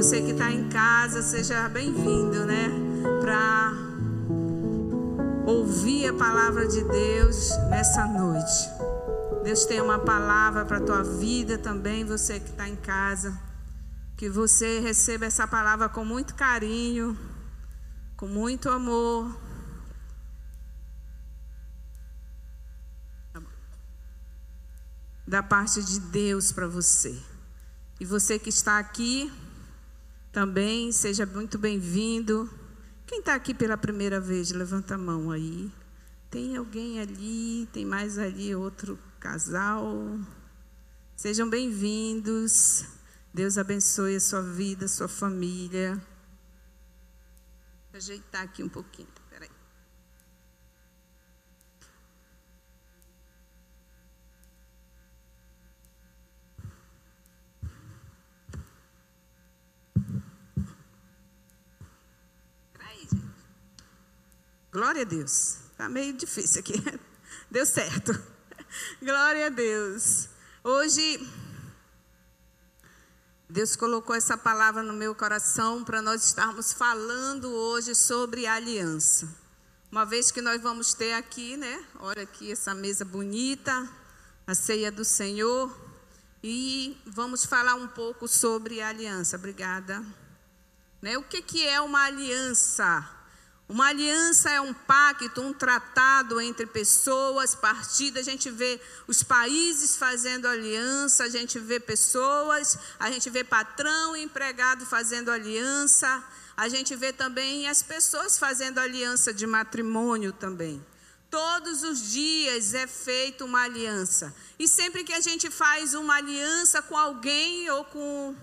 Você que está em casa, seja bem-vindo, né? Para ouvir a palavra de Deus nessa noite. Deus tem uma palavra para a tua vida também, você que está em casa. Que você receba essa palavra com muito carinho, com muito amor. Da parte de Deus para você. E você que está aqui, também seja muito bem-vindo. Quem está aqui pela primeira vez, levanta a mão aí. Tem alguém ali, tem mais ali outro casal. Sejam bem-vindos. Deus abençoe a sua vida, a sua família. Vou ajeitar aqui um pouquinho. Glória a Deus. Está meio difícil aqui. Deu certo. Glória a Deus. Hoje, Deus colocou essa palavra no meu coração para nós estarmos falando hoje sobre aliança. Uma vez que nós vamos ter aqui, né? Olha aqui essa mesa bonita, a ceia do Senhor. E vamos falar um pouco sobre aliança. Obrigada. Né? O que, que é uma aliança? Uma aliança é um pacto, um tratado entre pessoas, partidas. A gente vê os países fazendo aliança, a gente vê pessoas, a gente vê patrão e empregado fazendo aliança, a gente vê também as pessoas fazendo aliança de matrimônio também. Todos os dias é feita uma aliança. E sempre que a gente faz uma aliança com alguém ou com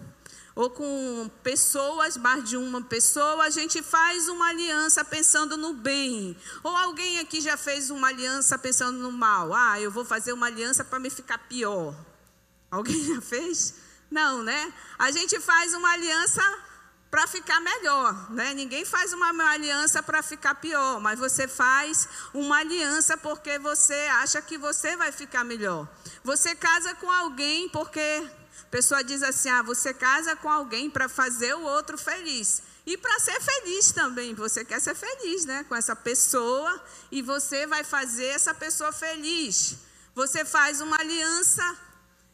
ou com pessoas, mais de uma pessoa, a gente faz uma aliança pensando no bem. Ou alguém aqui já fez uma aliança pensando no mal. Ah, eu vou fazer uma aliança para me ficar pior. Alguém já fez? Não, né? A gente faz uma aliança para ficar melhor, né? Ninguém faz uma aliança para ficar pior, mas você faz uma aliança porque você acha que você vai ficar melhor. Você casa com alguém porque a pessoa diz assim: ah, você casa com alguém para fazer o outro feliz. E para ser feliz também. Você quer ser feliz, né? Com essa pessoa. E você vai fazer essa pessoa feliz. Você faz uma aliança,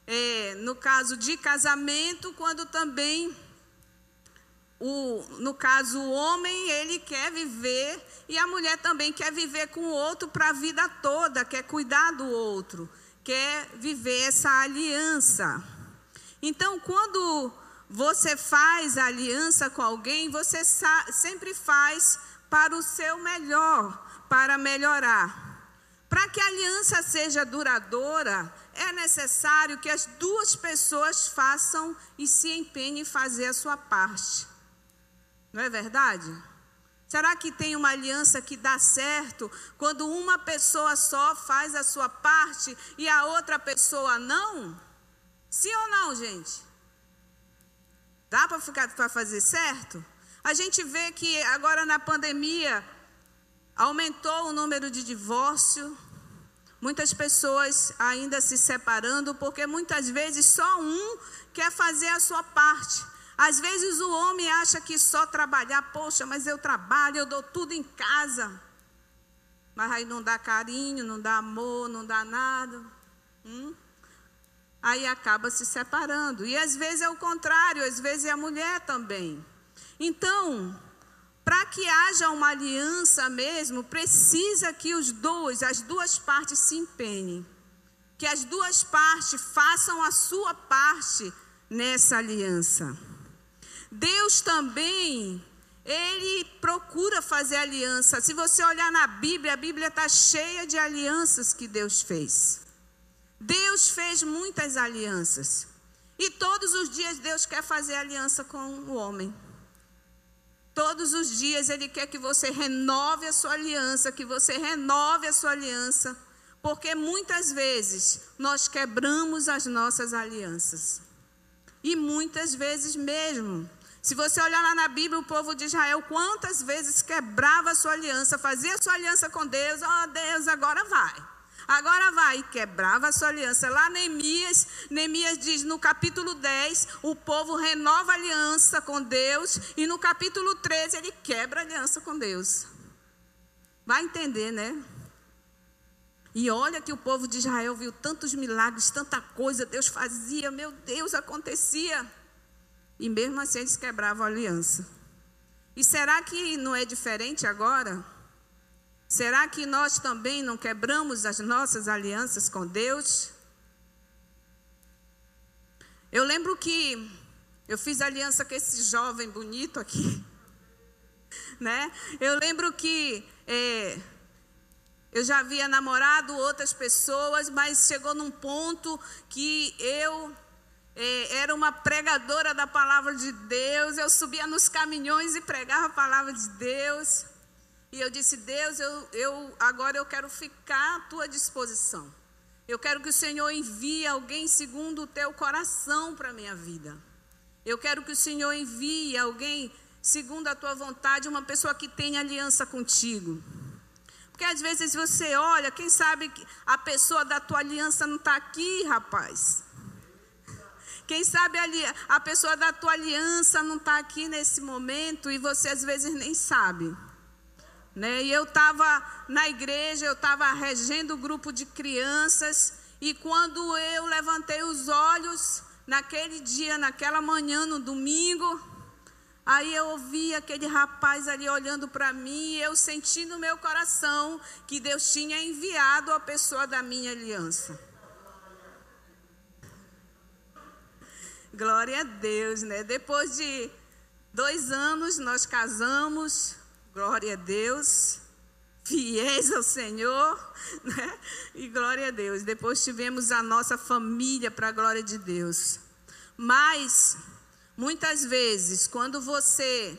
é, no caso de casamento, quando também. O, no caso, o homem, ele quer viver, e a mulher também quer viver com o outro para a vida toda, quer cuidar do outro, quer viver essa aliança. Então, quando você faz aliança com alguém, você sempre faz para o seu melhor, para melhorar. Para que a aliança seja duradoura, é necessário que as duas pessoas façam e se empenhem em fazer a sua parte. Não é verdade? Será que tem uma aliança que dá certo quando uma pessoa só faz a sua parte e a outra pessoa não? Sim ou não, gente? Dá para ficar para fazer certo? A gente vê que agora na pandemia aumentou o número de divórcio, muitas pessoas ainda se separando, porque muitas vezes só um quer fazer a sua parte. Às vezes o homem acha que só trabalhar, poxa, mas eu trabalho, eu dou tudo em casa. Mas aí não dá carinho, não dá amor, não dá nada. Hum? Aí acaba se separando. E às vezes é o contrário, às vezes é a mulher também. Então, para que haja uma aliança mesmo, precisa que os dois, as duas partes se empenhem. Que as duas partes façam a sua parte nessa aliança. Deus também, Ele procura fazer aliança. Se você olhar na Bíblia, a Bíblia está cheia de alianças que Deus fez. Deus fez muitas alianças. E todos os dias Deus quer fazer aliança com o homem. Todos os dias Ele quer que você renove a sua aliança, que você renove a sua aliança, porque muitas vezes nós quebramos as nossas alianças. E muitas vezes mesmo. Se você olhar lá na Bíblia, o povo de Israel, quantas vezes quebrava a sua aliança, fazia a sua aliança com Deus, ó oh, Deus, agora vai. Agora vai, quebrava a sua aliança. Lá Neemias, Neemias diz no capítulo 10, o povo renova a aliança com Deus, e no capítulo 13 ele quebra a aliança com Deus. Vai entender, né? E olha que o povo de Israel viu tantos milagres, tanta coisa Deus fazia, meu Deus, acontecia. E mesmo assim eles quebravam a aliança. E será que não é diferente agora? Será que nós também não quebramos as nossas alianças com Deus? Eu lembro que eu fiz aliança com esse jovem bonito aqui, né? Eu lembro que é, eu já havia namorado outras pessoas, mas chegou num ponto que eu é, era uma pregadora da palavra de Deus, eu subia nos caminhões e pregava a palavra de Deus. E eu disse: Deus, eu, eu agora eu quero ficar à tua disposição. Eu quero que o Senhor envie alguém segundo o teu coração para a minha vida. Eu quero que o Senhor envie alguém segundo a tua vontade, uma pessoa que tenha aliança contigo. Porque às vezes você olha, quem sabe a pessoa da tua aliança não está aqui, rapaz. Quem sabe a pessoa da tua aliança não está aqui nesse momento e você às vezes nem sabe. Né? E eu estava na igreja, eu estava regendo o grupo de crianças, e quando eu levantei os olhos, naquele dia, naquela manhã, no domingo, aí eu ouvi aquele rapaz ali olhando para mim, e eu senti no meu coração que Deus tinha enviado a pessoa da minha aliança. Glória a Deus, né? Depois de dois anos nós casamos, glória a Deus, fiéis ao Senhor, né? E glória a Deus. Depois tivemos a nossa família para a glória de Deus. Mas muitas vezes, quando você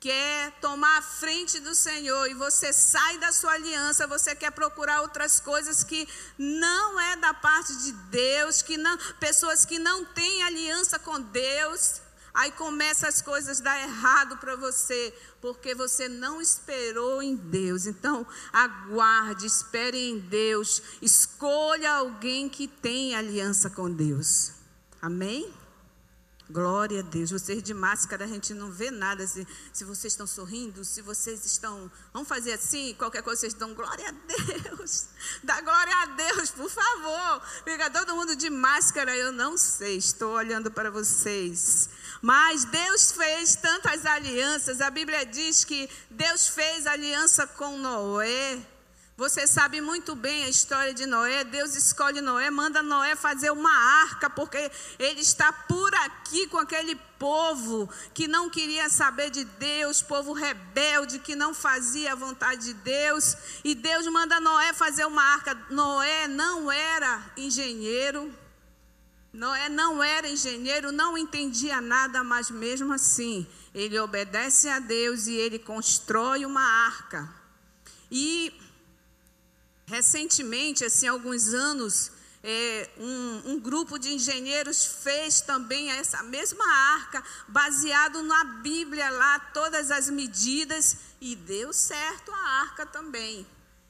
quer tomar a frente do Senhor e você sai da sua aliança, você quer procurar outras coisas que não é da parte de Deus, que não, pessoas que não têm aliança com Deus, aí começa as coisas dar errado para você, porque você não esperou em Deus. Então, aguarde, espere em Deus, escolha alguém que tem aliança com Deus. Amém? Glória a Deus. Vocês de máscara, a gente não vê nada. Se, se vocês estão sorrindo, se vocês estão. Vamos fazer assim? Qualquer coisa, vocês dão glória a Deus. Dá glória a Deus, por favor. Fica todo mundo de máscara. Eu não sei, estou olhando para vocês. Mas Deus fez tantas alianças. A Bíblia diz que Deus fez aliança com Noé. Você sabe muito bem a história de Noé. Deus escolhe Noé, manda Noé fazer uma arca, porque ele está por aqui com aquele povo que não queria saber de Deus, povo rebelde que não fazia a vontade de Deus. E Deus manda Noé fazer uma arca. Noé não era engenheiro. Noé não era engenheiro, não entendia nada, mas mesmo assim, ele obedece a Deus e ele constrói uma arca. E Recentemente, assim, alguns anos, é, um, um, grupo de engenheiros fez também essa mesma arca, baseado na Bíblia lá, todas as medidas, e deu certo a arca também.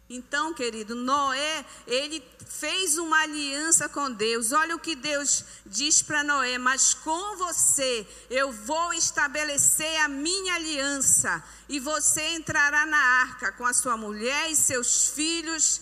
Então, querido, Noé, ele fez uma aliança com Deus. Olha o que Deus diz para Noé: Mas com você eu vou estabelecer a minha aliança, e você entrará na arca com a sua mulher e seus filhos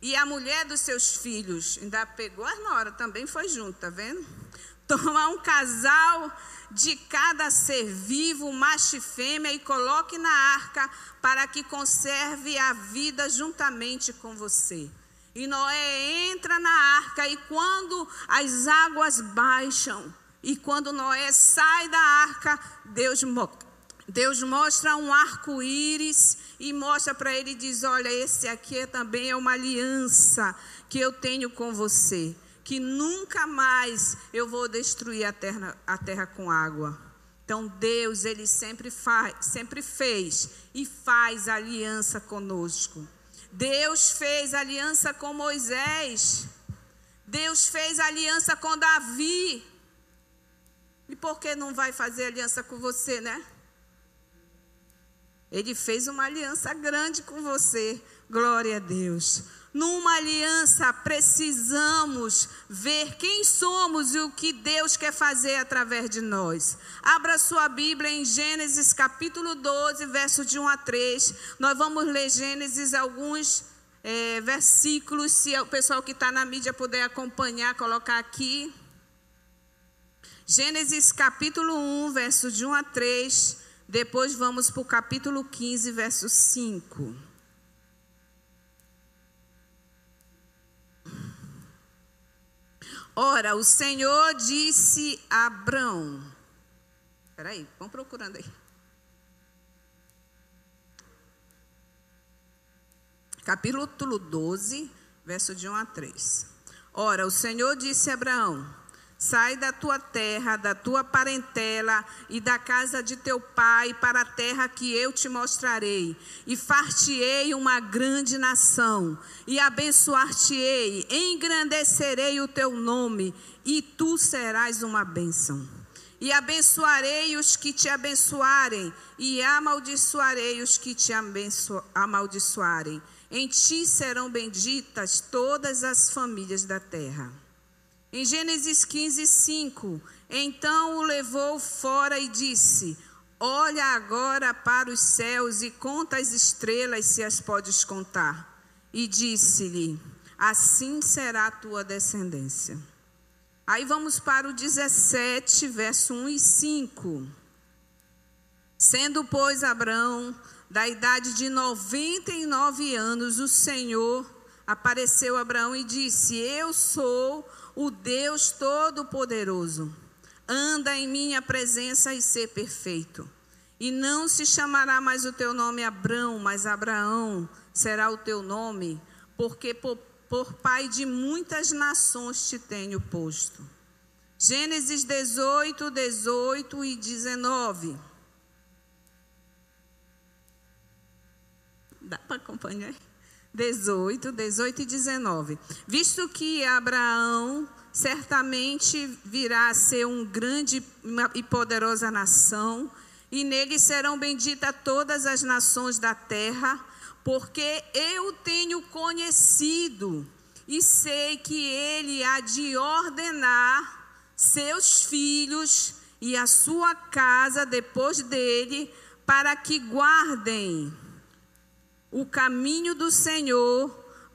e a mulher dos seus filhos. Ainda pegou a nora, também foi junto, tá vendo? Tomar um casal de cada ser vivo, macho e fêmea, e coloque na arca para que conserve a vida juntamente com você. E Noé entra na arca, e quando as águas baixam, e quando Noé sai da arca, Deus, Deus mostra um arco-íris e mostra para ele diz: Olha, esse aqui é também é uma aliança que eu tenho com você que nunca mais eu vou destruir a terra, a terra com água. Então Deus, ele sempre faz, sempre fez e faz aliança conosco. Deus fez aliança com Moisés. Deus fez aliança com Davi. E por que não vai fazer aliança com você, né? Ele fez uma aliança grande com você. Glória a Deus. Numa aliança, precisamos ver quem somos e o que Deus quer fazer através de nós. Abra sua Bíblia em Gênesis capítulo 12, verso de 1 a 3. Nós vamos ler Gênesis alguns é, versículos, se o pessoal que está na mídia puder acompanhar, colocar aqui. Gênesis capítulo 1, verso de 1 a 3. Depois vamos para o capítulo 15, verso 5. Ora, o Senhor disse a Abrão. Espera aí, vão procurando aí. Capítulo 12, verso de 1 a 3. Ora, o Senhor disse a Abraão: Sai da tua terra, da tua parentela e da casa de teu pai para a terra que eu te mostrarei, e far-te-ei uma grande nação, e abençoar-te-ei, engrandecerei o teu nome, e tu serás uma bênção. E abençoarei os que te abençoarem, e amaldiçoarei os que te amaldiçoarem. Em ti serão benditas todas as famílias da terra. Em Gênesis 15, 5, então o levou fora e disse: Olha agora para os céus e conta as estrelas, se as podes contar. E disse-lhe: Assim será a tua descendência. Aí vamos para o 17, verso 1 e 5. Sendo, pois, Abraão da idade de 99 anos, o Senhor apareceu a Abraão e disse: Eu sou o Deus Todo-Poderoso. Anda em minha presença e ser perfeito. E não se chamará mais o teu nome Abrão, mas Abraão será o teu nome, porque por, por pai de muitas nações te tenho posto. Gênesis 18, 18 e 19. Dá para acompanhar? 18, 18 e 19. Visto que Abraão certamente virá a ser um grande e poderosa nação, e nele serão benditas todas as nações da terra, porque eu tenho conhecido e sei que ele há de ordenar seus filhos e a sua casa depois dele, para que guardem o caminho do Senhor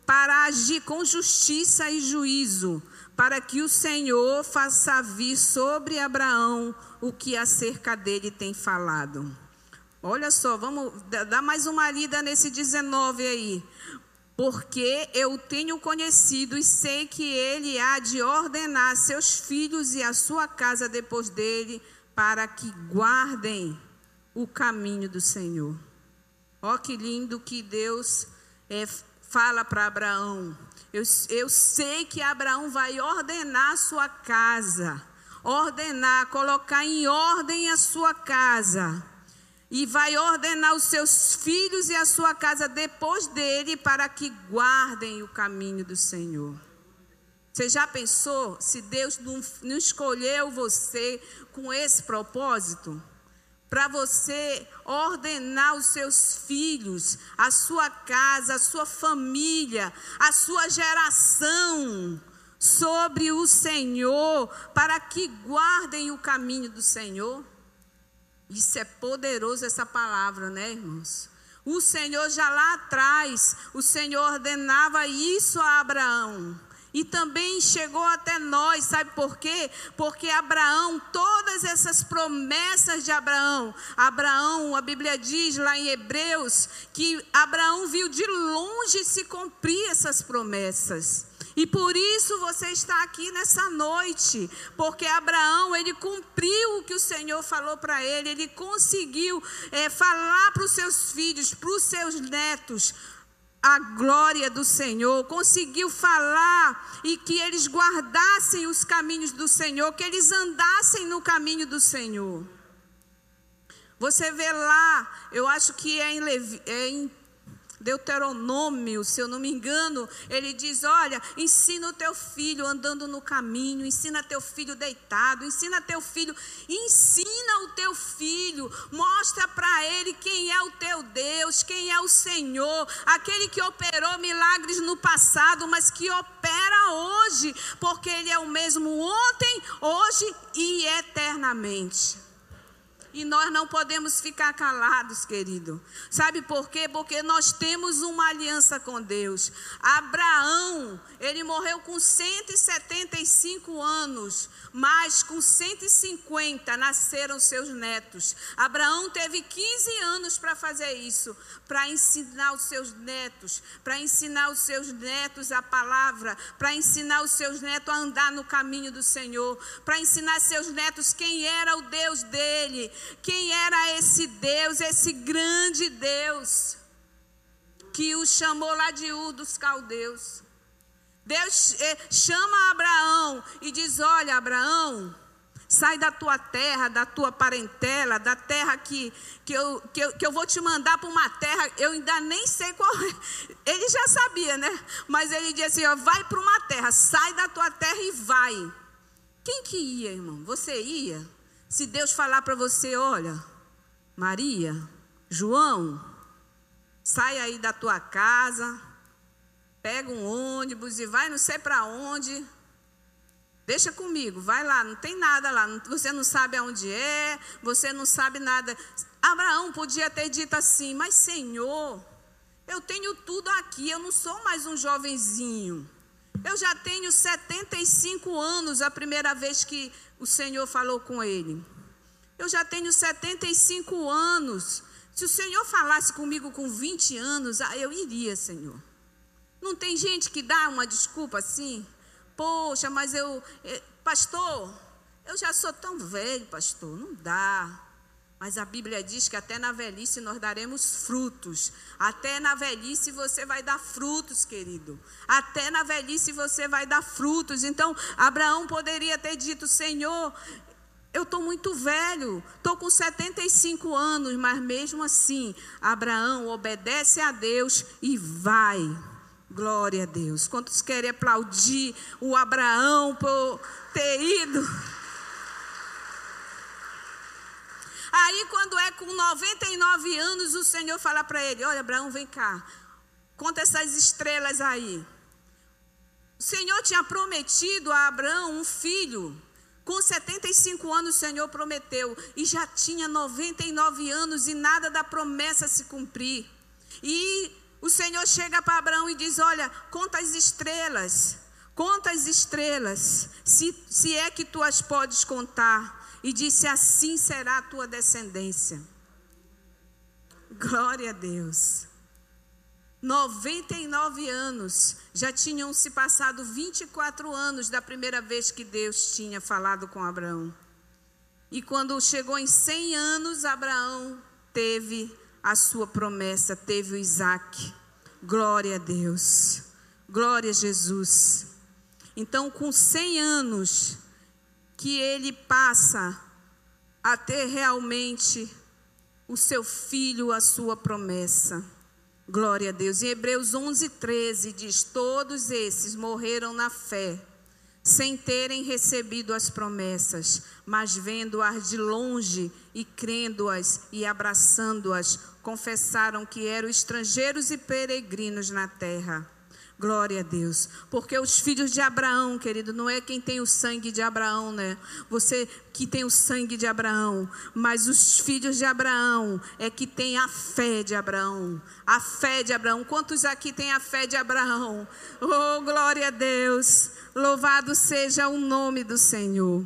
para agir com justiça e juízo, para que o Senhor faça vir sobre Abraão o que acerca dele tem falado. Olha só, vamos dar mais uma lida nesse 19 aí. Porque eu tenho conhecido e sei que ele há de ordenar seus filhos e a sua casa depois dele, para que guardem o caminho do Senhor. Ó, que lindo que Deus é, fala para Abraão. Eu, eu sei que Abraão vai ordenar a sua casa, ordenar, colocar em ordem a sua casa. E vai ordenar os seus filhos e a sua casa depois dele para que guardem o caminho do Senhor. Você já pensou se Deus não, não escolheu você com esse propósito? Para você ordenar os seus filhos, a sua casa, a sua família, a sua geração sobre o Senhor, para que guardem o caminho do Senhor. Isso é poderoso essa palavra, né, irmãos? O Senhor já lá atrás, o Senhor ordenava isso a Abraão. E também chegou até nós, sabe por quê? Porque Abraão, todas essas promessas de Abraão, Abraão, a Bíblia diz lá em Hebreus, que Abraão viu de longe se cumprir essas promessas. E por isso você está aqui nessa noite, porque Abraão, ele cumpriu o que o Senhor falou para ele, ele conseguiu é, falar para os seus filhos, para os seus netos, a glória do Senhor, conseguiu falar e que eles guardassem os caminhos do Senhor, que eles andassem no caminho do Senhor. Você vê lá, eu acho que é em, Levi, é em Deuteronômio, se eu não me engano, ele diz: Olha, ensina o teu filho andando no caminho, ensina teu filho deitado, ensina teu filho, ensina o teu filho, mostra para ele quem é o teu Deus, quem é o Senhor, aquele que operou milagres no passado, mas que opera hoje, porque ele é o mesmo ontem, hoje e eternamente. E nós não podemos ficar calados, querido. Sabe por quê? Porque nós temos uma aliança com Deus. Abraão, ele morreu com 175 anos, mas com 150 nasceram seus netos. Abraão teve 15 anos para fazer isso, para ensinar os seus netos, para ensinar os seus netos a palavra, para ensinar os seus netos a andar no caminho do Senhor, para ensinar seus netos quem era o Deus dele, quem era esse Deus, esse grande Deus que o chamou lá de Ur dos caldeus. Deus eh, chama Abraão e diz: Olha, Abraão, sai da tua terra, da tua parentela, da terra que, que, eu, que, eu, que eu vou te mandar para uma terra, eu ainda nem sei qual é. Ele já sabia, né? Mas ele disse assim: ó, vai para uma terra, sai da tua terra e vai. Quem que ia, irmão? Você ia? Se Deus falar para você, olha, Maria, João, sai aí da tua casa, pega um ônibus e vai não sei para onde. Deixa comigo, vai lá, não tem nada lá, você não sabe aonde é, você não sabe nada. Abraão podia ter dito assim: Mas Senhor, eu tenho tudo aqui, eu não sou mais um jovenzinho. Eu já tenho 75 anos, a primeira vez que o Senhor falou com ele. Eu já tenho 75 anos. Se o Senhor falasse comigo com 20 anos, ah, eu iria, Senhor. Não tem gente que dá uma desculpa assim? Poxa, mas eu, eh, pastor, eu já sou tão velho, pastor, não dá. Mas a Bíblia diz que até na velhice nós daremos frutos. Até na velhice você vai dar frutos, querido. Até na velhice você vai dar frutos. Então, Abraão poderia ter dito: Senhor, eu estou muito velho, estou com 75 anos, mas mesmo assim, Abraão obedece a Deus e vai. Glória a Deus. Quantos querem aplaudir o Abraão por ter ido? Aí, quando é com 99 anos, o Senhor fala para ele: Olha, Abraão, vem cá, conta essas estrelas aí. O Senhor tinha prometido a Abraão um filho. Com 75 anos o Senhor prometeu e já tinha 99 anos e nada da promessa se cumprir. E o Senhor chega para Abraão e diz: Olha, conta as estrelas, conta as estrelas, se, se é que tu as podes contar. E disse: Assim será a tua descendência. Glória a Deus. 99 anos, já tinham se passado 24 anos da primeira vez que Deus tinha falado com Abraão. E quando chegou em 100 anos, Abraão teve a sua promessa, teve o Isaac. Glória a Deus, glória a Jesus. Então, com 100 anos, que ele passa a ter realmente o seu filho, a sua promessa. Glória a Deus. Em Hebreus 11, 13 diz: Todos esses morreram na fé, sem terem recebido as promessas, mas vendo-as de longe e crendo-as e abraçando-as, confessaram que eram estrangeiros e peregrinos na terra. Glória a Deus. Porque os filhos de Abraão, querido, não é quem tem o sangue de Abraão, né? Você que tem o sangue de Abraão, mas os filhos de Abraão é que tem a fé de Abraão. A fé de Abraão. Quantos aqui têm a fé de Abraão? Oh, glória a Deus. Louvado seja o nome do Senhor.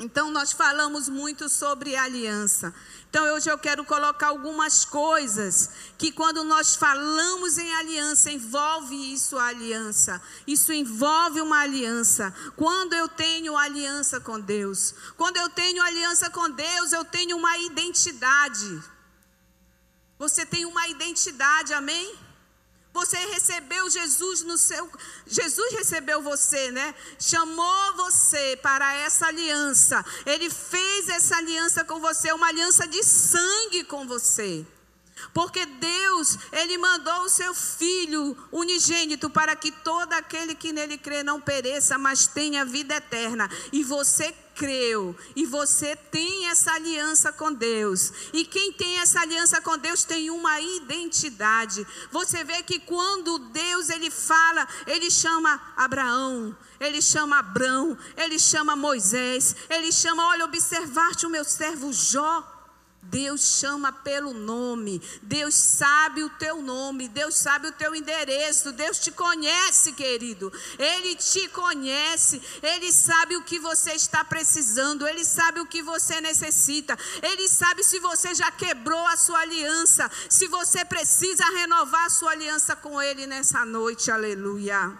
Então, nós falamos muito sobre aliança. Então, hoje eu quero colocar algumas coisas que, quando nós falamos em aliança, envolve isso a aliança. Isso envolve uma aliança. Quando eu tenho aliança com Deus, quando eu tenho aliança com Deus, eu tenho uma identidade. Você tem uma identidade, amém? Você recebeu Jesus no seu. Jesus recebeu você, né? Chamou você para essa aliança. Ele fez essa aliança com você, uma aliança de sangue com você. Porque Deus, Ele mandou o seu Filho unigênito para que todo aquele que nele crê não pereça, mas tenha vida eterna. E você creu e você tem essa aliança com Deus. E quem tem essa aliança com Deus tem uma identidade. Você vê que quando Deus ele fala, ele chama Abraão, ele chama Abrão, ele chama Moisés, ele chama, olha, observar-te o meu servo Jó. Deus chama pelo nome, Deus sabe o teu nome, Deus sabe o teu endereço, Deus te conhece, querido. Ele te conhece, ele sabe o que você está precisando, ele sabe o que você necessita, ele sabe se você já quebrou a sua aliança, se você precisa renovar a sua aliança com ele nessa noite, aleluia.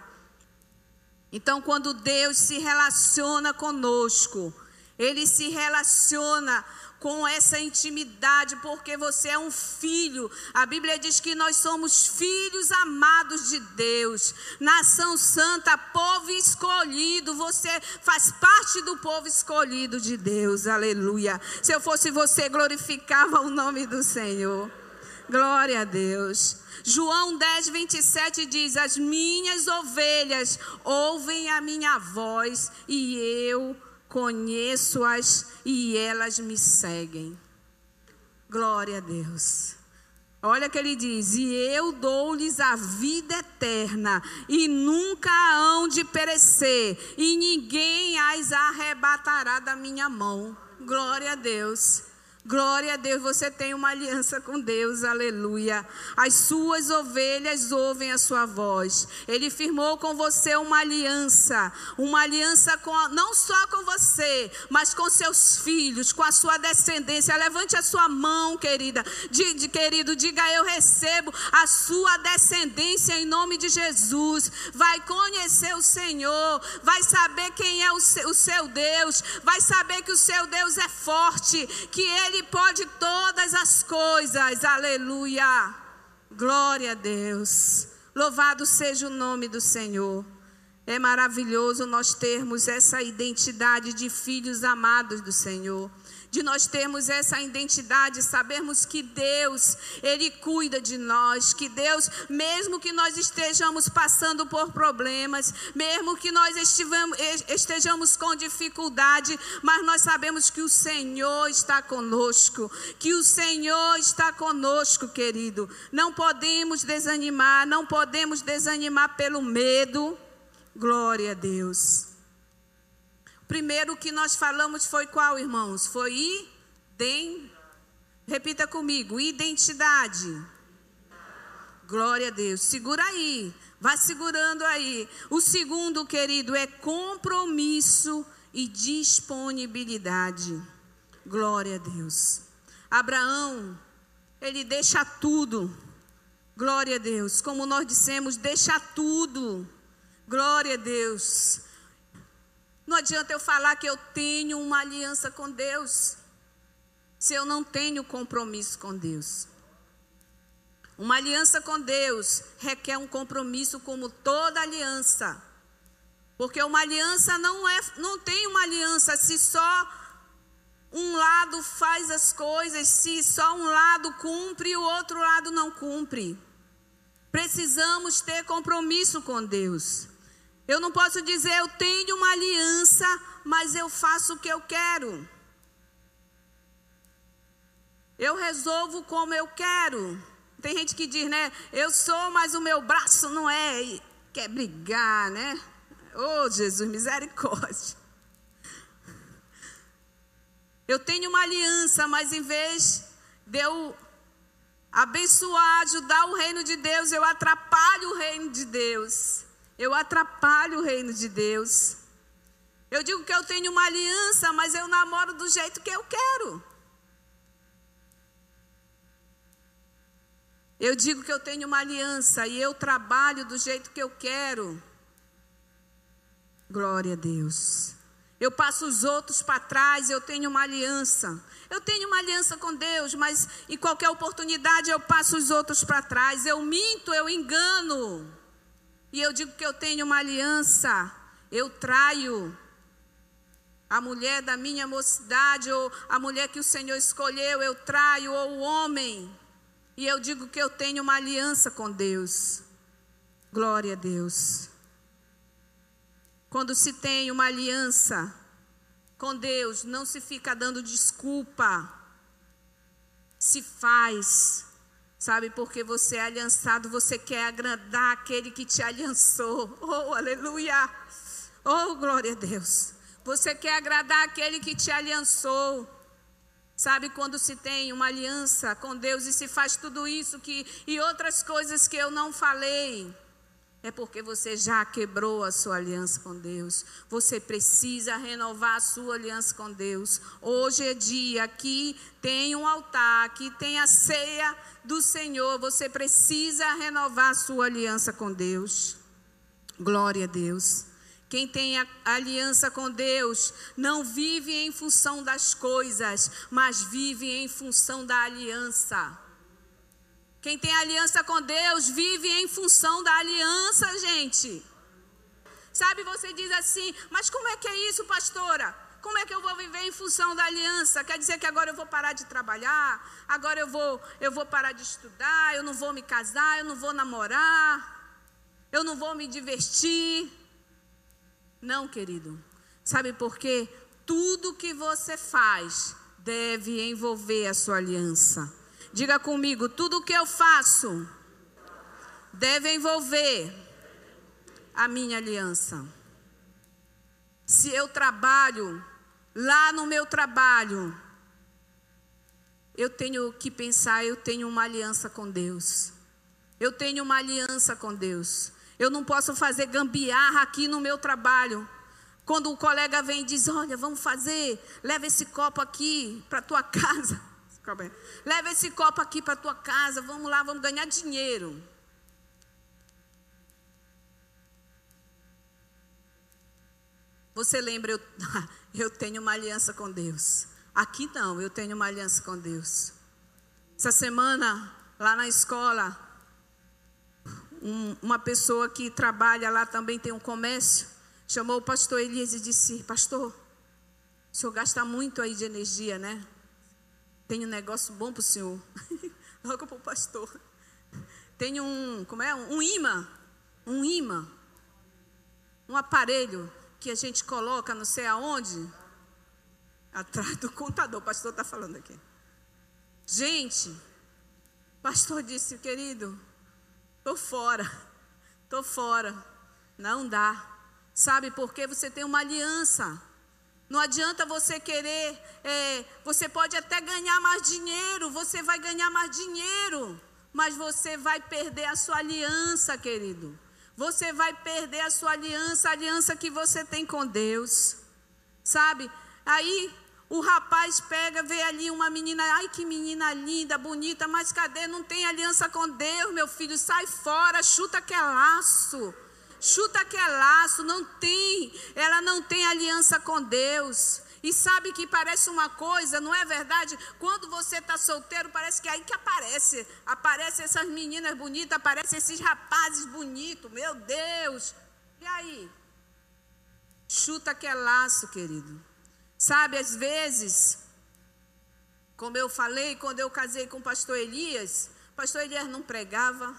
Então, quando Deus se relaciona conosco, ele se relaciona com essa intimidade, porque você é um filho. A Bíblia diz que nós somos filhos amados de Deus, nação santa, povo escolhido. Você faz parte do povo escolhido de Deus, aleluia. Se eu fosse você, glorificava o nome do Senhor. Glória a Deus. João 10, 27 diz: As minhas ovelhas ouvem a minha voz e eu conheço-as e elas me seguem. Glória a Deus. Olha que ele diz: E eu dou-lhes a vida eterna, e nunca hão de perecer, e ninguém as arrebatará da minha mão. Glória a Deus. Glória a Deus, você tem uma aliança com Deus, aleluia. As suas ovelhas ouvem a sua voz. Ele firmou com você uma aliança, uma aliança com, não só com você, mas com seus filhos, com a sua descendência. Levante a sua mão, querida, de, de, querido, diga eu recebo a sua descendência em nome de Jesus. Vai conhecer o Senhor, vai saber quem é o seu, o seu Deus, vai saber que o seu Deus é forte, que Ele pode todas as coisas. Aleluia. Glória a Deus. Louvado seja o nome do Senhor. É maravilhoso nós termos essa identidade de filhos amados do Senhor de nós termos essa identidade, sabermos que Deus, Ele cuida de nós, que Deus, mesmo que nós estejamos passando por problemas, mesmo que nós estejamos com dificuldade, mas nós sabemos que o Senhor está conosco, que o Senhor está conosco, querido. Não podemos desanimar, não podemos desanimar pelo medo. Glória a Deus primeiro que nós falamos foi qual, irmãos? Foi idem. Repita comigo, identidade. Glória a Deus. Segura aí. Vá segurando aí. O segundo, querido, é compromisso e disponibilidade. Glória a Deus. Abraão, ele deixa tudo. Glória a Deus. Como nós dissemos, deixa tudo. Glória a Deus. Não adianta eu falar que eu tenho uma aliança com Deus, se eu não tenho compromisso com Deus. Uma aliança com Deus requer um compromisso como toda aliança. Porque uma aliança não é, não tem uma aliança se só um lado faz as coisas, se só um lado cumpre e o outro lado não cumpre. Precisamos ter compromisso com Deus. Eu não posso dizer eu tenho uma aliança, mas eu faço o que eu quero. Eu resolvo como eu quero. Tem gente que diz, né? Eu sou, mas o meu braço não é. E quer brigar, né? Oh, Jesus, misericórdia. Eu tenho uma aliança, mas em vez de eu abençoar, ajudar o reino de Deus, eu atrapalho o reino de Deus. Eu atrapalho o reino de Deus. Eu digo que eu tenho uma aliança, mas eu namoro do jeito que eu quero. Eu digo que eu tenho uma aliança e eu trabalho do jeito que eu quero. Glória a Deus. Eu passo os outros para trás, eu tenho uma aliança. Eu tenho uma aliança com Deus, mas em qualquer oportunidade eu passo os outros para trás. Eu minto, eu engano e eu digo que eu tenho uma aliança, eu traio a mulher da minha mocidade, ou a mulher que o Senhor escolheu, eu traio, ou o homem. E eu digo que eu tenho uma aliança com Deus. Glória a Deus. Quando se tem uma aliança com Deus, não se fica dando desculpa. Se faz. Sabe, porque você é aliançado, você quer agradar aquele que te aliançou. Oh, aleluia! Oh, glória a Deus. Você quer agradar aquele que te aliançou. Sabe quando se tem uma aliança com Deus e se faz tudo isso que e outras coisas que eu não falei? É porque você já quebrou a sua aliança com Deus. Você precisa renovar a sua aliança com Deus. Hoje é dia, aqui tem um altar, aqui tem a ceia do Senhor. Você precisa renovar a sua aliança com Deus. Glória a Deus. Quem tem aliança com Deus não vive em função das coisas, mas vive em função da aliança. Quem tem aliança com Deus vive em função da aliança, gente. Sabe, você diz assim, mas como é que é isso, pastora? Como é que eu vou viver em função da aliança? Quer dizer que agora eu vou parar de trabalhar, agora eu vou, eu vou parar de estudar, eu não vou me casar, eu não vou namorar, eu não vou me divertir. Não, querido. Sabe por quê? Tudo que você faz deve envolver a sua aliança. Diga comigo, tudo que eu faço deve envolver a minha aliança. Se eu trabalho lá no meu trabalho, eu tenho que pensar, eu tenho uma aliança com Deus. Eu tenho uma aliança com Deus. Eu não posso fazer gambiarra aqui no meu trabalho. Quando o colega vem e diz: Olha, vamos fazer, leva esse copo aqui para tua casa. Leva esse copo aqui para tua casa, vamos lá, vamos ganhar dinheiro. Você lembra, eu, eu tenho uma aliança com Deus. Aqui não, eu tenho uma aliança com Deus. Essa semana, lá na escola, um, uma pessoa que trabalha lá também tem um comércio, chamou o pastor Elias e disse: Pastor, o senhor gasta muito aí de energia, né? Tem um negócio bom para o senhor. Logo para o pastor. Tem um, como é? Um imã. Um imã. Um aparelho que a gente coloca não sei aonde. Atrás do contador. O pastor está falando aqui. Gente, o pastor disse, querido, estou fora. Estou fora. Não dá. Sabe por quê? Você tem uma aliança. Não adianta você querer, é, você pode até ganhar mais dinheiro, você vai ganhar mais dinheiro, mas você vai perder a sua aliança, querido. Você vai perder a sua aliança, a aliança que você tem com Deus. Sabe? Aí o rapaz pega, vê ali uma menina, ai que menina linda, bonita, mas cadê? Não tem aliança com Deus, meu filho, sai fora, chuta que é laço chuta que é laço, não tem, ela não tem aliança com Deus. E sabe que parece uma coisa, não é verdade? Quando você está solteiro, parece que é aí que aparece. Aparecem essas meninas bonitas, aparecem esses rapazes bonitos, meu Deus. E aí? Chuta que é laço, querido. Sabe, às vezes, como eu falei, quando eu casei com o pastor Elias, o pastor Elias não pregava,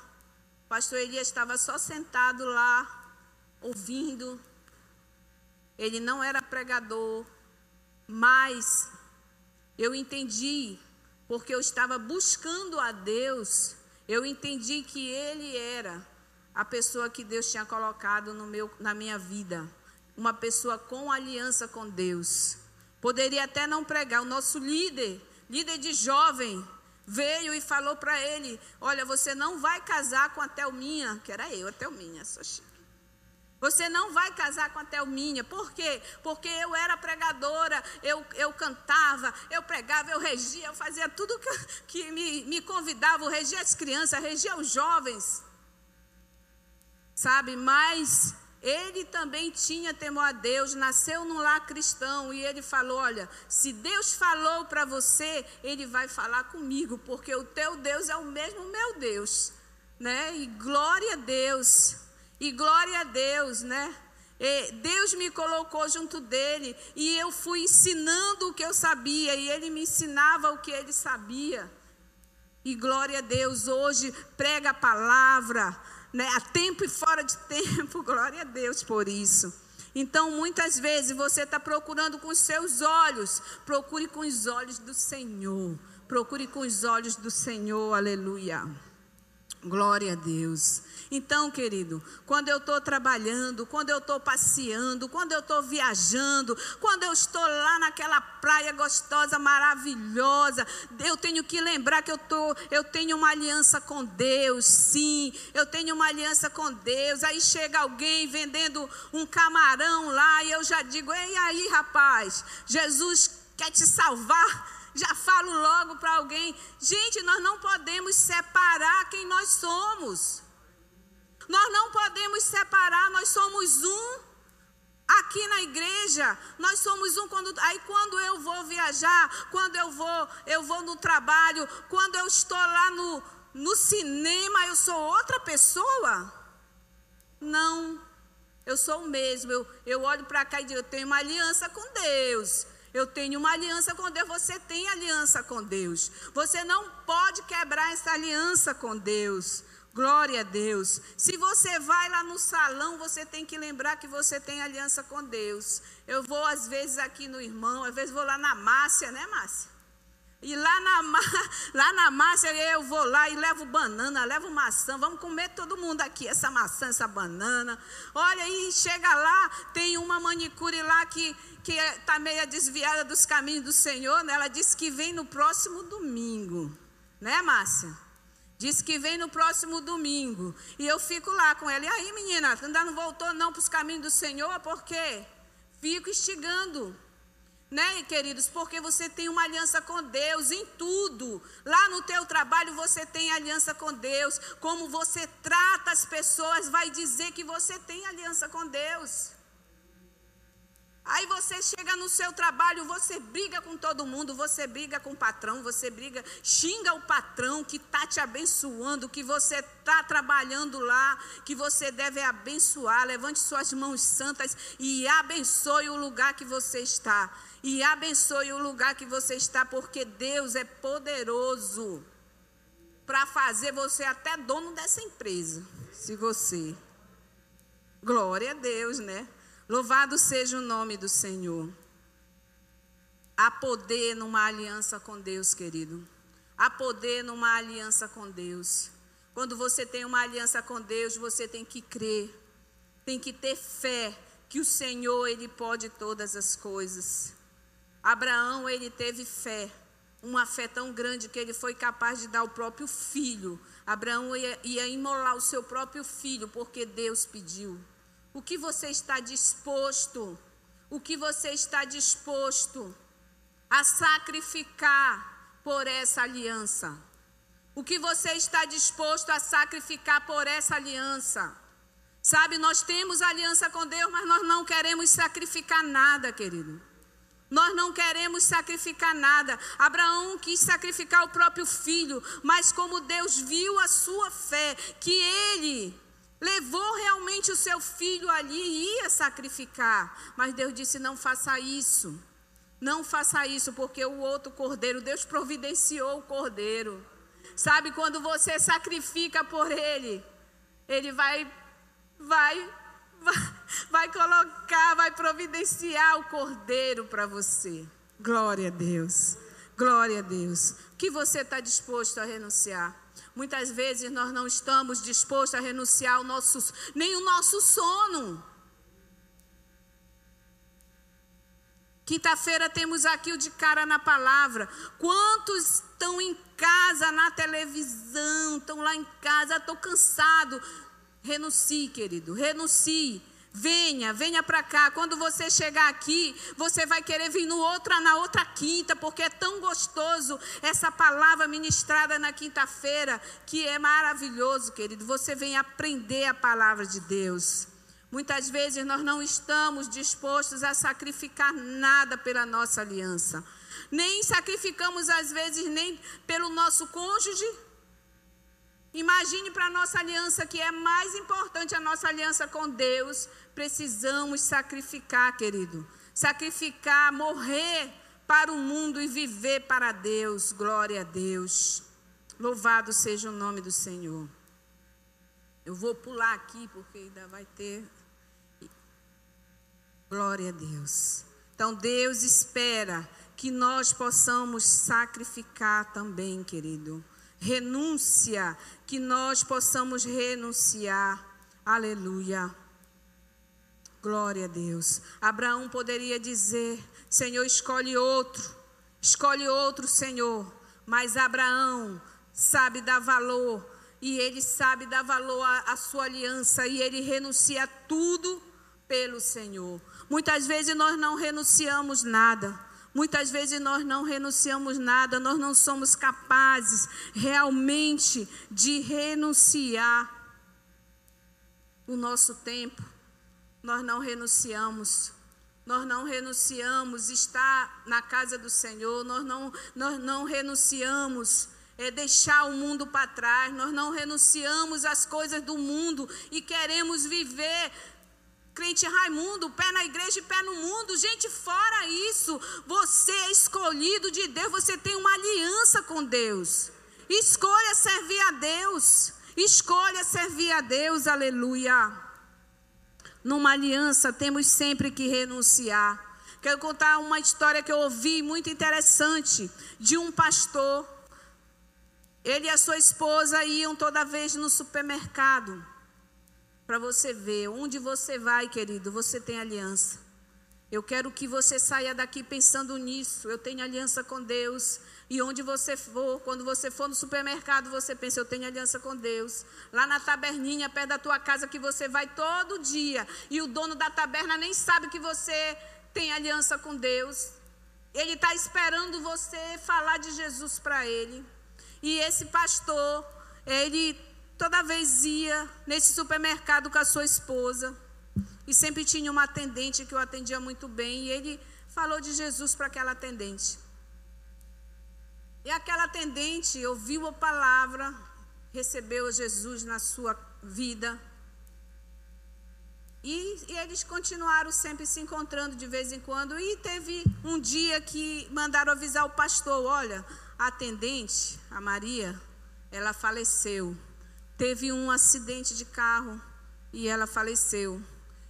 pastor Elias estava só sentado lá, ouvindo. Ele não era pregador, mas eu entendi, porque eu estava buscando a Deus, eu entendi que Ele era a pessoa que Deus tinha colocado no meu, na minha vida. Uma pessoa com aliança com Deus. Poderia até não pregar. O nosso líder, líder de jovem, veio e falou para ele: Olha, você não vai casar com a Thelminha, que era eu, a Thelminha, sou chique. Você não vai casar com a Thelminha. Por quê? Porque eu era pregadora, eu, eu cantava, eu pregava, eu regia, eu fazia tudo que, que me, me convidava, eu regia as crianças, regia os jovens. Sabe? Mas ele também tinha temor a Deus, nasceu num lar cristão e ele falou: Olha, se Deus falou para você, ele vai falar comigo, porque o teu Deus é o mesmo meu Deus, né? E glória a Deus, e glória a Deus, né? E Deus me colocou junto dele e eu fui ensinando o que eu sabia e ele me ensinava o que ele sabia. E glória a Deus, hoje prega a palavra, né, a tempo e fora de tempo, glória a Deus por isso. Então, muitas vezes você está procurando com os seus olhos, procure com os olhos do Senhor, procure com os olhos do Senhor, aleluia. Glória a Deus. Então, querido, quando eu estou trabalhando, quando eu estou passeando, quando eu estou viajando, quando eu estou lá naquela praia gostosa, maravilhosa, eu tenho que lembrar que eu, tô, eu tenho uma aliança com Deus, sim, eu tenho uma aliança com Deus. Aí chega alguém vendendo um camarão lá e eu já digo: Ei aí, rapaz, Jesus quer te salvar já falo logo para alguém: gente, nós não podemos separar quem nós somos. Nós não podemos separar, nós somos um. Aqui na igreja, nós somos um quando aí quando eu vou viajar, quando eu vou, eu vou no trabalho, quando eu estou lá no no cinema, eu sou outra pessoa? Não. Eu sou o mesmo. Eu, eu olho para cá e digo, eu tenho uma aliança com Deus. Eu tenho uma aliança com Deus, você tem aliança com Deus. Você não pode quebrar essa aliança com Deus. Glória a Deus. Se você vai lá no salão, você tem que lembrar que você tem aliança com Deus. Eu vou às vezes aqui no irmão, às vezes vou lá na Márcia, né, Márcia? E lá na, lá na Márcia eu vou lá e levo banana, levo maçã. Vamos comer todo mundo aqui, essa maçã, essa banana. Olha aí, chega lá, tem uma manicure lá que está meia desviada dos caminhos do Senhor. Né? Ela disse que vem no próximo domingo. Né, Márcia? Diz que vem no próximo domingo. E eu fico lá com ela. E aí, menina, ainda não voltou não para os caminhos do Senhor? Por quê? Fico instigando. Né, queridos? Porque você tem uma aliança com Deus em tudo. Lá no teu trabalho você tem aliança com Deus. Como você trata as pessoas vai dizer que você tem aliança com Deus. Aí você chega no seu trabalho, você briga com todo mundo, você briga com o patrão, você briga, xinga o patrão que está te abençoando, que você está trabalhando lá, que você deve abençoar. Levante suas mãos santas e abençoe o lugar que você está. E abençoe o lugar que você está, porque Deus é poderoso para fazer você até dono dessa empresa. Se você. Glória a Deus, né? Louvado seja o nome do Senhor. Há poder numa aliança com Deus, querido. Há poder numa aliança com Deus. Quando você tem uma aliança com Deus, você tem que crer, tem que ter fé que o Senhor ele pode todas as coisas. Abraão ele teve fé, uma fé tão grande que ele foi capaz de dar o próprio filho. Abraão ia, ia imolar o seu próprio filho porque Deus pediu. O que você está disposto? O que você está disposto a sacrificar por essa aliança? O que você está disposto a sacrificar por essa aliança? Sabe, nós temos aliança com Deus, mas nós não queremos sacrificar nada, querido. Nós não queremos sacrificar nada. Abraão quis sacrificar o próprio filho, mas como Deus viu a sua fé, que ele levou realmente o seu filho ali e ia sacrificar. Mas Deus disse: não faça isso. Não faça isso, porque o outro cordeiro, Deus providenciou o cordeiro. Sabe quando você sacrifica por ele, ele vai vai vai, vai colocar, vai providenciar o cordeiro para você. Glória a Deus. Glória a Deus. O que você está disposto a renunciar? Muitas vezes nós não estamos dispostos a renunciar ao nosso, nem o nosso sono. Quinta-feira temos aqui o de cara na palavra. Quantos estão em casa, na televisão, estão lá em casa, estou cansado. Renuncie, querido, renuncie. Venha, venha para cá. Quando você chegar aqui, você vai querer vir no outra, na outra quinta, porque é tão gostoso essa palavra ministrada na quinta-feira, que é maravilhoso, querido. Você vem aprender a palavra de Deus. Muitas vezes nós não estamos dispostos a sacrificar nada pela nossa aliança. Nem sacrificamos, às vezes, nem pelo nosso cônjuge, Imagine para a nossa aliança, que é mais importante a nossa aliança com Deus, precisamos sacrificar, querido. Sacrificar, morrer para o mundo e viver para Deus. Glória a Deus. Louvado seja o nome do Senhor. Eu vou pular aqui porque ainda vai ter. Glória a Deus. Então Deus espera que nós possamos sacrificar também, querido. Renúncia, que nós possamos renunciar. Aleluia. Glória a Deus. Abraão poderia dizer: Senhor, escolhe outro, escolhe outro, Senhor. Mas Abraão sabe dar valor e ele sabe dar valor à, sua aliança e ele renuncia tudo pelo Senhor. Muitas vezes nós não renunciamos nada. Muitas vezes nós não renunciamos nada, nós não somos capazes realmente de renunciar o nosso tempo. Nós não renunciamos. Nós não renunciamos estar na casa do Senhor, nós não, nós não renunciamos é deixar o mundo para trás, nós não renunciamos às coisas do mundo e queremos viver crente Raimundo, pé na igreja e pé no mundo. Gente, fora isso, você é escolhido de Deus, você tem uma aliança com Deus. Escolha servir a Deus. Escolha servir a Deus, aleluia. Numa aliança temos sempre que renunciar. Quero contar uma história que eu ouvi muito interessante de um pastor ele e a sua esposa iam toda vez no supermercado. Para você ver, onde você vai, querido, você tem aliança. Eu quero que você saia daqui pensando nisso. Eu tenho aliança com Deus. E onde você for, quando você for no supermercado, você pensa, eu tenho aliança com Deus. Lá na taberninha, perto da tua casa, que você vai todo dia. E o dono da taberna nem sabe que você tem aliança com Deus. Ele está esperando você falar de Jesus para ele. E esse pastor, ele toda vez ia nesse supermercado com a sua esposa. E sempre tinha uma atendente que o atendia muito bem. E ele falou de Jesus para aquela atendente. E aquela atendente ouviu a palavra, recebeu Jesus na sua vida. E, e, eles continuaram sempre se encontrando de vez em quando. E teve um dia que mandaram avisar o pastor: olha, a atendente, a Maria, ela faleceu. Teve um acidente de carro e ela faleceu.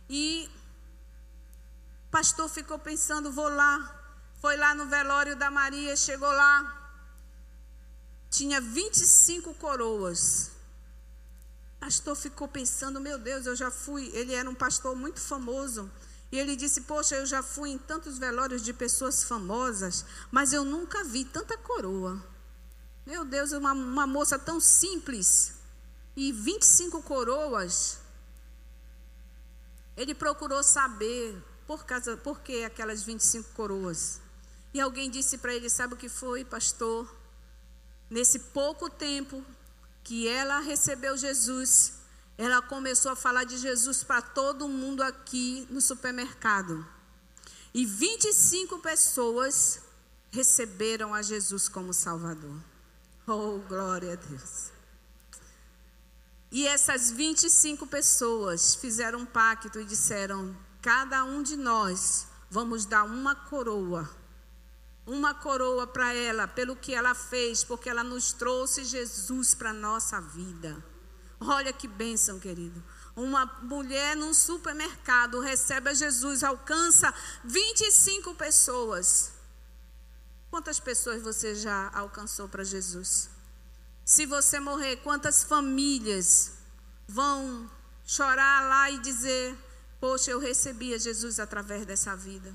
E o pastor ficou pensando, vou lá. Foi lá no velório da Maria, chegou lá. Tinha 25 coroas. O pastor ficou pensando, meu Deus, eu já fui. Ele era um pastor muito famoso. E ele disse: Poxa, eu já fui em tantos velórios de pessoas famosas, mas eu nunca vi tanta coroa. Meu Deus, uma, uma moça tão simples e 25 coroas. Ele procurou saber por, causa, por que aquelas 25 coroas. E alguém disse para ele: Sabe o que foi, pastor? Nesse pouco tempo que ela recebeu Jesus, ela começou a falar de Jesus para todo mundo aqui no supermercado. E 25 pessoas receberam a Jesus como Salvador. Oh, glória a Deus. E essas 25 pessoas fizeram um pacto e disseram: cada um de nós vamos dar uma coroa. Uma coroa para ela, pelo que ela fez, porque ela nos trouxe Jesus para a nossa vida. Olha que bênção, querido. Uma mulher num supermercado recebe a Jesus, alcança 25 pessoas. Quantas pessoas você já alcançou para Jesus? Se você morrer, quantas famílias vão chorar lá e dizer: Poxa, eu recebi a Jesus através dessa vida?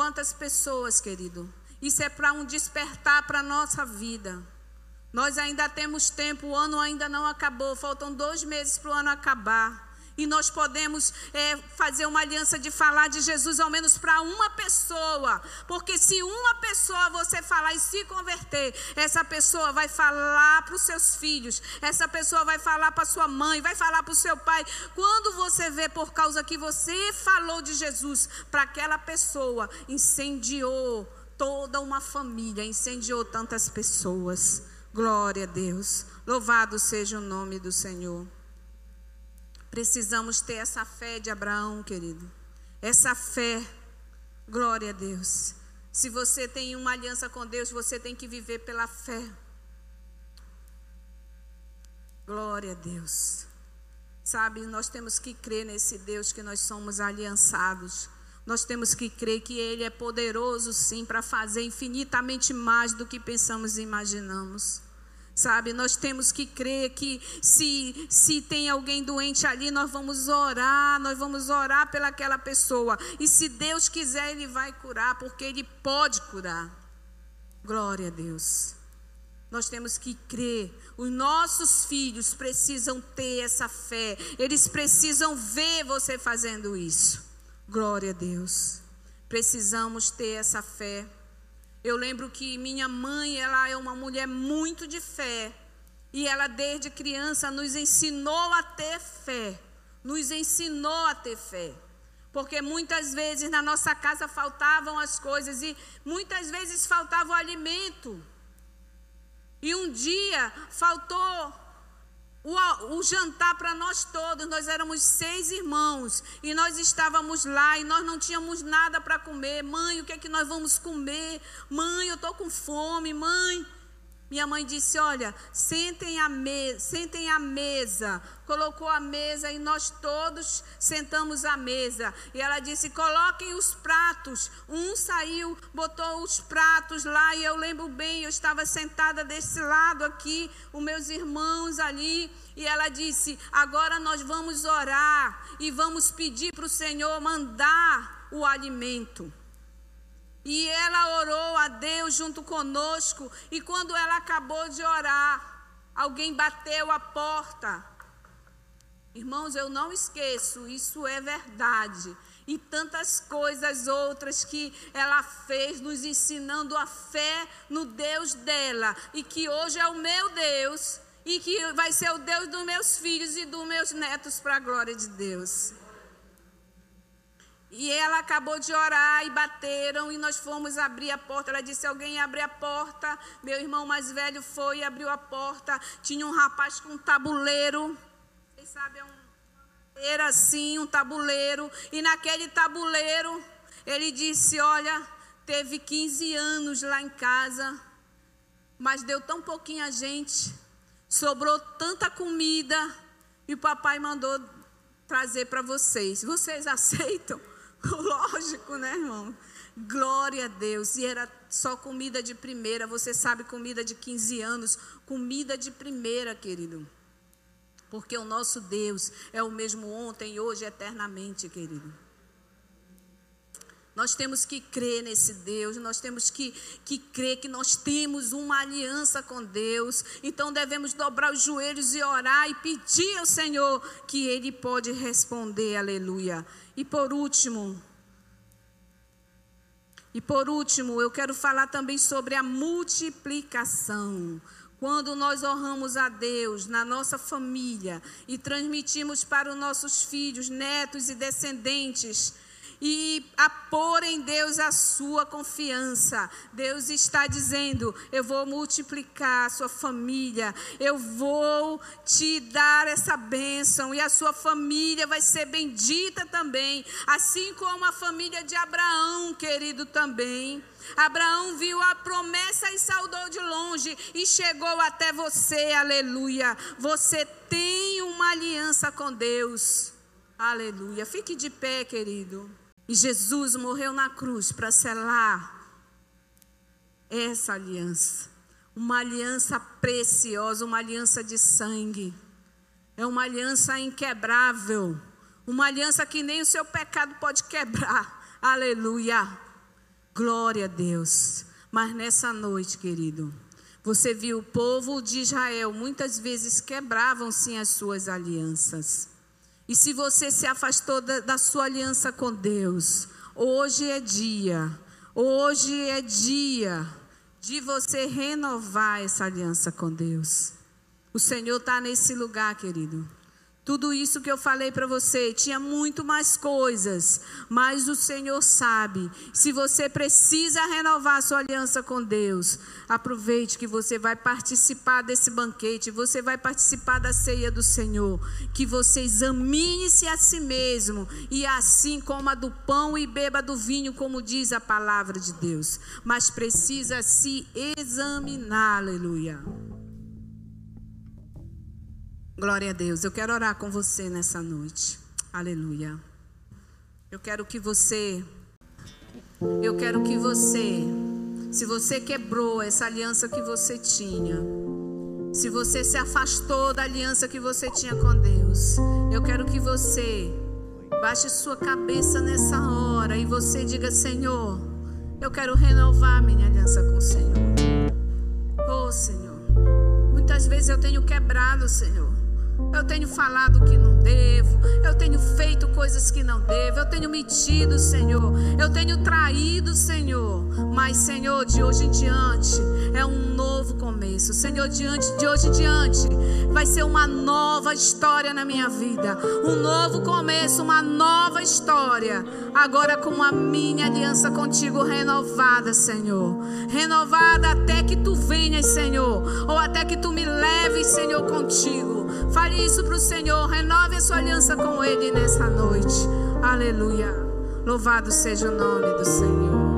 Quantas pessoas, querido? Isso é para um despertar para a nossa vida. Nós ainda temos tempo, o ano ainda não acabou, faltam dois meses para o ano acabar. E nós podemos é, fazer uma aliança de falar de Jesus ao menos para uma pessoa. Porque se uma pessoa você falar e se converter, essa pessoa vai falar para os seus filhos, essa pessoa vai falar para sua mãe, vai falar para o seu pai. Quando você vê por causa que você falou de Jesus para aquela pessoa, incendiou toda uma família, incendiou tantas pessoas. Glória a Deus. Louvado seja o nome do Senhor. Precisamos ter essa fé de Abraão, querido. Essa fé. Glória a Deus. Se você tem uma aliança com Deus, você tem que viver pela fé. Glória a Deus. Sabe, nós temos que crer nesse Deus que nós somos aliançados. Nós temos que crer que Ele é poderoso, sim, para fazer infinitamente mais do que pensamos e imaginamos. Sabe, nós temos que crer que se, se tem alguém doente ali, nós vamos orar, nós vamos orar pelaquela pessoa. E se Deus quiser, Ele vai curar, porque Ele pode curar. Glória a Deus. Nós temos que crer. Os nossos filhos precisam ter essa fé. Eles precisam ver você fazendo isso. Glória a Deus. Precisamos ter essa fé. Eu lembro que minha mãe, ela é uma mulher muito de fé. E ela desde criança nos ensinou a ter fé. Nos ensinou a ter fé. Porque muitas vezes na nossa casa faltavam as coisas e muitas vezes faltava o alimento. E um dia faltou o, o jantar para nós todos. Nós éramos seis irmãos e nós estávamos lá e nós não tínhamos nada para comer. Mãe, o que é que nós vamos comer? Mãe, eu estou com fome. Mãe, minha mãe disse: Olha, sentem, a me sentem à mesa. Colocou a mesa e nós todos sentamos à mesa. E ela disse: Coloquem os pratos. Um saiu, botou os pratos lá. E eu lembro bem, eu estava sentada desse lado aqui, os meus irmãos ali. E ela disse: Agora nós vamos orar e vamos pedir para o Senhor mandar o alimento. E ela orou a Deus junto conosco. E quando ela acabou de orar, alguém bateu a porta. Irmãos, eu não esqueço, isso é verdade. E tantas coisas outras que ela fez, nos ensinando a fé no Deus dela. E que hoje é o meu Deus. E que vai ser o Deus dos meus filhos e dos meus netos, para a glória de Deus. E ela acabou de orar e bateram e nós fomos abrir a porta. Ela disse: Alguém abre a porta. Meu irmão mais velho foi e abriu a porta. Tinha um rapaz com um tabuleiro. Vocês sabem, é um era assim, um tabuleiro. E naquele tabuleiro, ele disse: Olha, teve 15 anos lá em casa, mas deu tão pouquinha gente, sobrou tanta comida, e o papai mandou trazer para vocês. Vocês aceitam? Lógico, né, irmão? Glória a Deus. E era só comida de primeira. Você sabe, comida de 15 anos. Comida de primeira, querido. Porque o nosso Deus é o mesmo ontem, hoje, eternamente, querido. Nós temos que crer nesse Deus, nós temos que, que crer que nós temos uma aliança com Deus. Então devemos dobrar os joelhos e orar e pedir ao Senhor que Ele pode responder, aleluia. E por último, e por último, eu quero falar também sobre a multiplicação. Quando nós honramos a Deus na nossa família e transmitimos para os nossos filhos, netos e descendentes e a pôr em Deus a sua confiança. Deus está dizendo: Eu vou multiplicar a sua família, eu vou te dar essa bênção, e a sua família vai ser bendita também, assim como a família de Abraão, querido, também. Abraão viu a promessa e saudou de longe e chegou até você, aleluia. Você tem uma aliança com Deus, aleluia. Fique de pé, querido. E Jesus morreu na cruz para selar essa aliança. Uma aliança preciosa, uma aliança de sangue. É uma aliança inquebrável. Uma aliança que nem o seu pecado pode quebrar. Aleluia. Glória a Deus. Mas nessa noite, querido, você viu o povo de Israel muitas vezes quebravam sim as suas alianças. E se você se afastou da, da sua aliança com Deus, hoje é dia, hoje é dia de você renovar essa aliança com Deus. O Senhor está nesse lugar, querido. Tudo isso que eu falei para você, tinha muito mais coisas, mas o Senhor sabe. Se você precisa renovar sua aliança com Deus, aproveite que você vai participar desse banquete, você vai participar da ceia do Senhor. Que você examine-se a si mesmo e assim coma do pão e beba do vinho, como diz a palavra de Deus. Mas precisa se examinar, aleluia. Glória a Deus. Eu quero orar com você nessa noite. Aleluia. Eu quero que você. Eu quero que você. Se você quebrou essa aliança que você tinha. Se você se afastou da aliança que você tinha com Deus. Eu quero que você. Baixe sua cabeça nessa hora e você diga: Senhor, eu quero renovar minha aliança com o Senhor. Oh, Senhor. Muitas vezes eu tenho quebrado, Senhor. Eu tenho falado que não devo, eu tenho feito coisas que não devo, eu tenho mentido, Senhor, eu tenho traído, Senhor. Mas, Senhor, de hoje em diante é um novo começo. Senhor, diante de hoje em diante vai ser uma nova história na minha vida, um novo começo, uma nova história. Agora com a minha aliança contigo renovada, Senhor. Renovada até que tu venhas, Senhor, ou até que tu me leves, Senhor, contigo. Fale isso para o Senhor. Renove a sua aliança com Ele nessa noite. Aleluia. Louvado seja o nome do Senhor.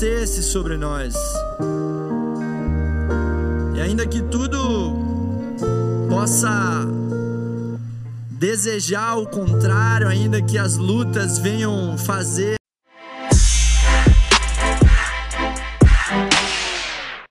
Permanecesse sobre nós. E ainda que tudo possa desejar o contrário, ainda que as lutas venham fazer